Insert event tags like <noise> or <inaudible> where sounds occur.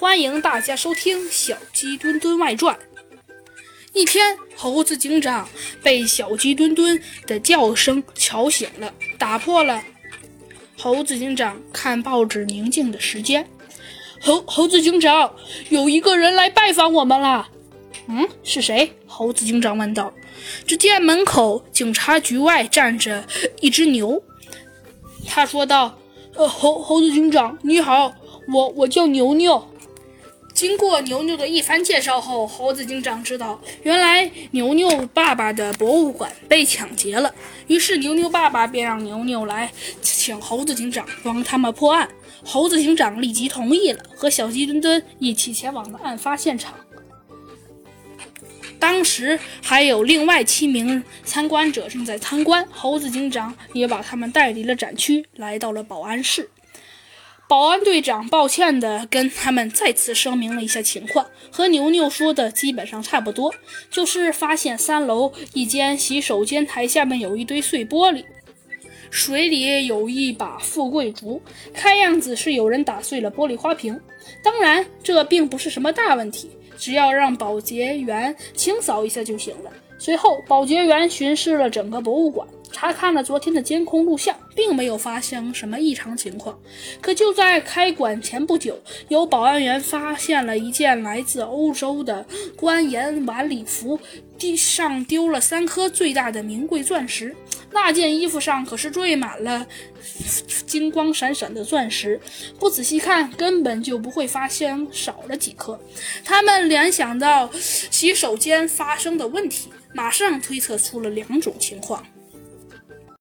欢迎大家收听《小鸡墩墩外传》。一天，猴子警长被小鸡墩墩的叫声吵醒了，打破了猴子警长看报纸宁静的时间。猴猴子警长，有一个人来拜访我们啦。嗯，是谁？猴子警长问道。只见门口警察局外站着一只牛。他说道：“呃，猴猴子警长，你好，我我叫牛牛。”经过牛牛的一番介绍后，猴子警长知道，原来牛牛爸爸的博物馆被抢劫了。于是牛牛爸爸便让牛牛来请猴子警长帮他们破案。猴子警长立即同意了，和小鸡墩墩一起前往了案发现场。当时还有另外七名参观者正在参观，猴子警长也把他们带离了展区，来到了保安室。保安队长抱歉地跟他们再次声明了一下情况，和牛牛说的基本上差不多，就是发现三楼一间洗手间台下面有一堆碎玻璃，水里有一把富贵竹，看样子是有人打碎了玻璃花瓶。当然，这并不是什么大问题，只要让保洁员清扫一下就行了。随后，保洁员巡视了整个博物馆。查看了昨天的监控录像，并没有发生什么异常情况。可就在开馆前不久，有保安员发现了一件来自欧洲的官盐晚礼服，地上丢了三颗最大的名贵钻石。那件衣服上可是缀满了 <laughs> 金光闪闪的钻石，不仔细看根本就不会发现少了几颗。他们联想到洗手间发生的问题，马上推测出了两种情况。